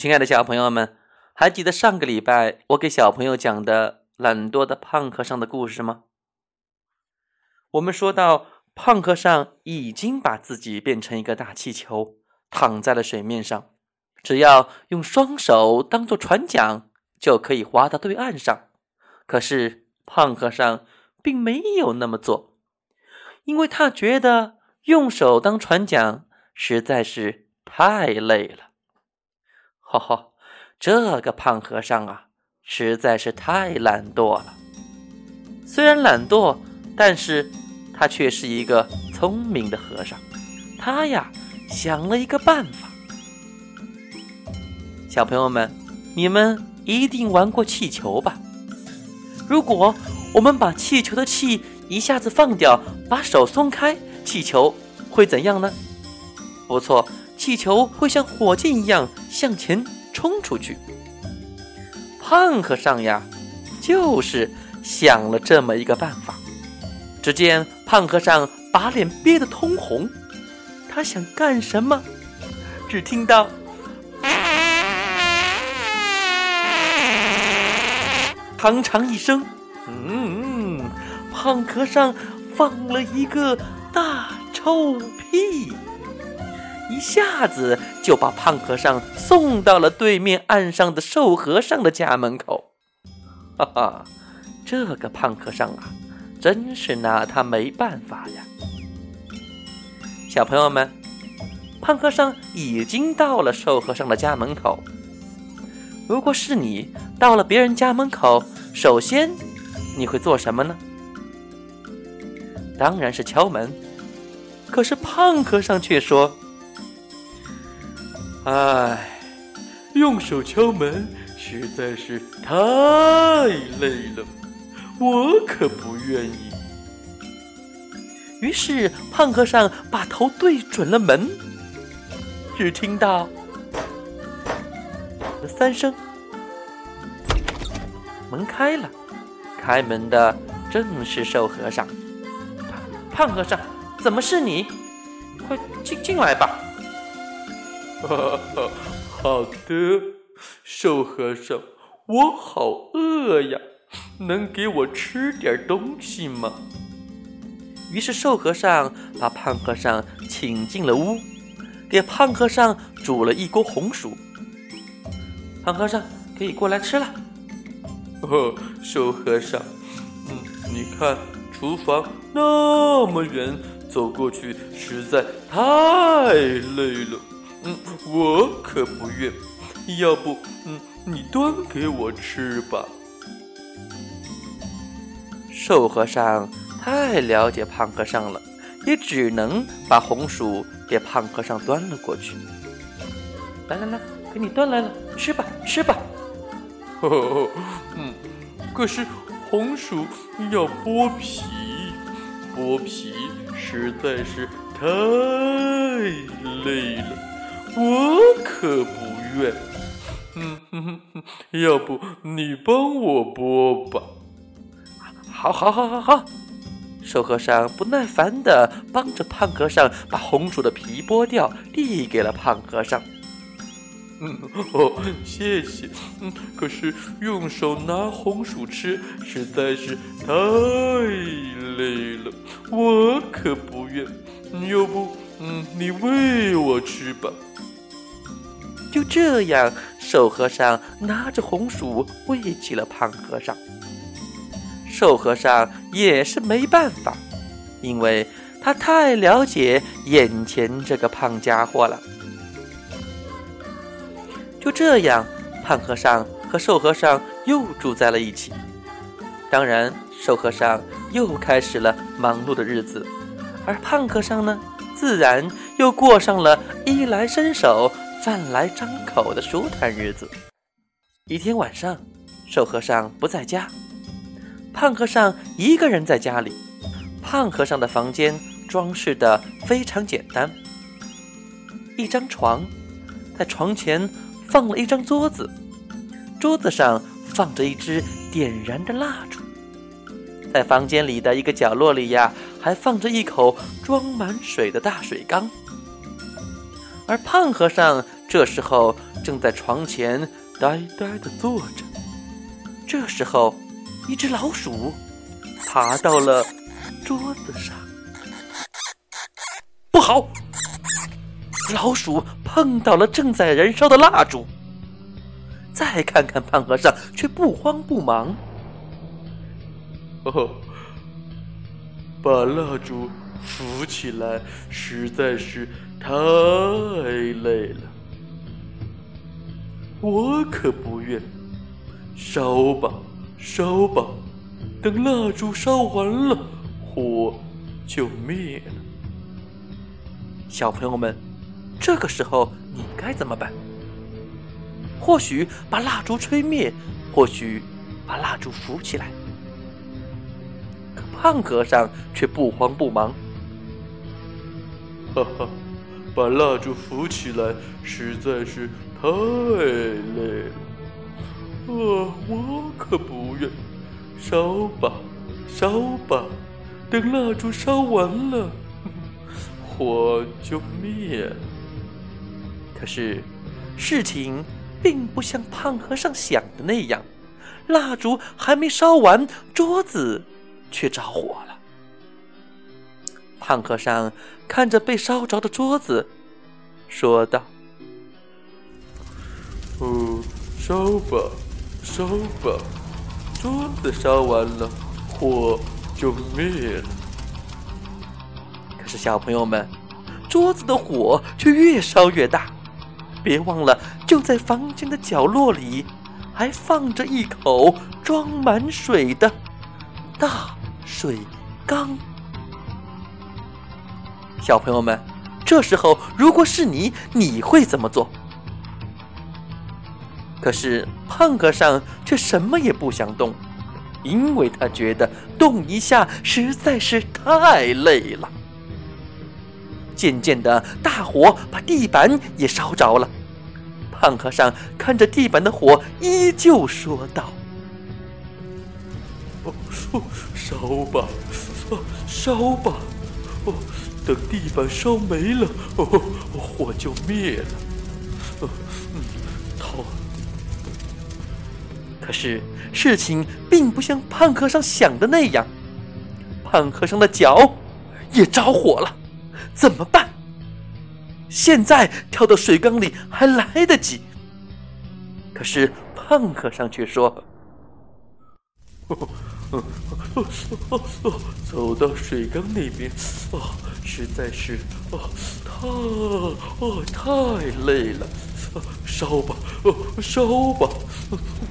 亲爱的小朋友们，还记得上个礼拜我给小朋友讲的懒惰的胖和尚的故事吗？我们说到，胖和尚已经把自己变成一个大气球，躺在了水面上，只要用双手当做船桨，就可以划到对岸上。可是胖和尚并没有那么做，因为他觉得用手当船桨实在是太累了。哈哈，这个胖和尚啊，实在是太懒惰了。虽然懒惰，但是他却是一个聪明的和尚。他呀，想了一个办法。小朋友们，你们一定玩过气球吧？如果我们把气球的气一下子放掉，把手松开，气球会怎样呢？不错。气球会像火箭一样向前冲出去。胖和尚呀，就是想了这么一个办法。只见胖和尚把脸憋得通红，他想干什么？只听到“啊长长”一声，嗯，胖和尚放了一个大臭屁。一下子就把胖和尚送到了对面岸上的瘦和尚的家门口，哈哈，这个胖和尚啊，真是拿他没办法呀！小朋友们，胖和尚已经到了瘦和尚的家门口。如果是你到了别人家门口，首先你会做什么呢？当然是敲门。可是胖和尚却说。唉，用手敲门实在是太累了，我可不愿意。于是胖和尚把头对准了门，只听到三声，门开了，开门的正是瘦和尚。胖和尚，怎么是你？快进进来吧。哈哈，好的，瘦和尚，我好饿呀，能给我吃点东西吗？于是瘦和尚把胖和尚请进了屋，给胖和尚煮了一锅红薯。胖和尚可以过来吃了。哦，瘦和尚，嗯，你看厨房那么远，走过去实在太累了。嗯，我可不愿。要不，嗯，你端给我吃吧。瘦和尚太了解胖和尚了，也只能把红薯给胖和尚端了过去。来来来，给你端来了，吃吧，吃吧。呵呵嗯，可是红薯要剥皮，剥皮实在是太累了。我可不愿，嗯哼哼哼，要不你帮我剥吧？好，好，好，好，好！瘦和尚不耐烦地帮着胖和尚把红薯的皮剥掉，递给了胖和尚。嗯，哦，谢谢。嗯，可是用手拿红薯吃实在是太累了，我可不愿。要不，嗯，你喂我吃吧。就这样，瘦和尚拿着红薯喂起了胖和尚。瘦和尚也是没办法，因为他太了解眼前这个胖家伙了。就这样，胖和尚和瘦和尚又住在了一起。当然，瘦和尚又开始了忙碌的日子，而胖和尚呢，自然又过上了衣来伸手。饭来张口的舒坦日子。一天晚上，瘦和尚不在家，胖和尚一个人在家里。胖和尚的房间装饰的非常简单，一张床，在床前放了一张桌子，桌子上放着一支点燃的蜡烛，在房间里的一个角落里呀，还放着一口装满水的大水缸。而胖和尚这时候正在床前呆呆地坐着。这时候，一只老鼠爬到了桌子上。不好！老鼠碰到了正在燃烧的蜡烛。再看看胖和尚，却不慌不忙。哦，把蜡烛扶起来实在是太累了，我可不愿。烧吧，烧吧，等蜡烛烧完了，火就灭了。小朋友们，这个时候你该怎么办？或许把蜡烛吹灭，或许把蜡烛扶起来。胖和尚却不慌不忙。哈哈，把蜡烛扶起来实在是太累了。啊，我可不愿。烧吧，烧吧，等蜡烛烧完了，火就灭。可是，事情并不像胖和尚想的那样，蜡烛还没烧完，桌子却着火了。胖和尚看着被烧着的桌子，说道：“哦，烧吧。”烧吧，桌子烧完了，火就灭了。可是小朋友们，桌子的火却越烧越大。别忘了，就在房间的角落里，还放着一口装满水的大水缸。小朋友们，这时候如果是你，你会怎么做？可是胖和尚却什么也不想动，因为他觉得动一下实在是太累了。渐渐的，大火把地板也烧着了。胖和尚看着地板的火，依旧说道：“哦，烧吧，烧吧，哦，等地板烧没了，哦，火就灭了。”嗯，好。可是事情并不像胖和尚想的那样，胖和尚的脚也着火了，怎么办？现在跳到水缸里还来得及。可是胖和尚却说：“ 走到水缸那边，哦，实在是哦，太哦太累了。”烧吧，哦，烧吧，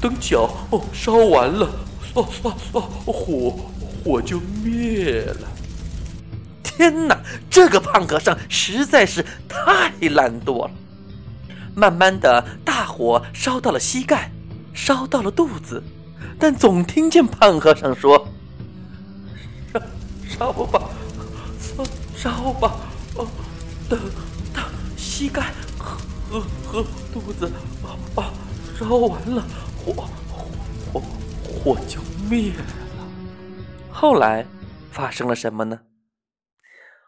等脚哦烧完了，哦哦哦，火火就灭了。天哪，这个胖和尚实在是太懒惰了。慢慢的，大火烧到了膝盖，烧到了肚子，但总听见胖和尚说：“烧 烧吧，烧烧吧，哦，等等膝盖。”和和肚子啊，烧完了，火火火火就灭了。后来发生了什么呢？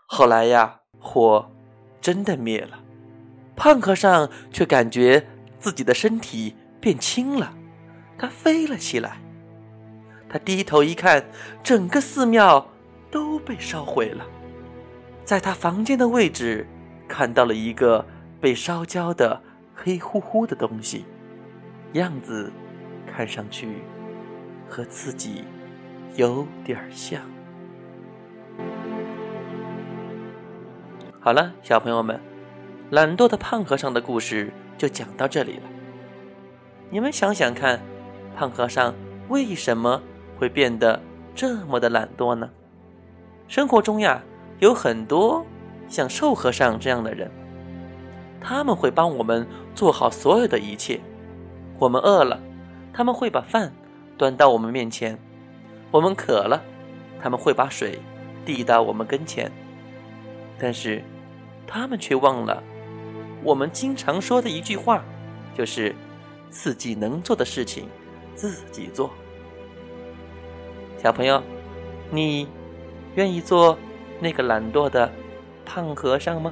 后来呀，火真的灭了，胖和尚却感觉自己的身体变轻了，他飞了起来。他低头一看，整个寺庙都被烧毁了，在他房间的位置看到了一个。被烧焦的黑乎乎的东西，样子看上去和自己有点像。好了，小朋友们，懒惰的胖和尚的故事就讲到这里了。你们想想看，胖和尚为什么会变得这么的懒惰呢？生活中呀，有很多像瘦和尚这样的人。他们会帮我们做好所有的一切。我们饿了，他们会把饭端到我们面前；我们渴了，他们会把水递到我们跟前。但是，他们却忘了我们经常说的一句话，就是自己能做的事情自己做。小朋友，你愿意做那个懒惰的胖和尚吗？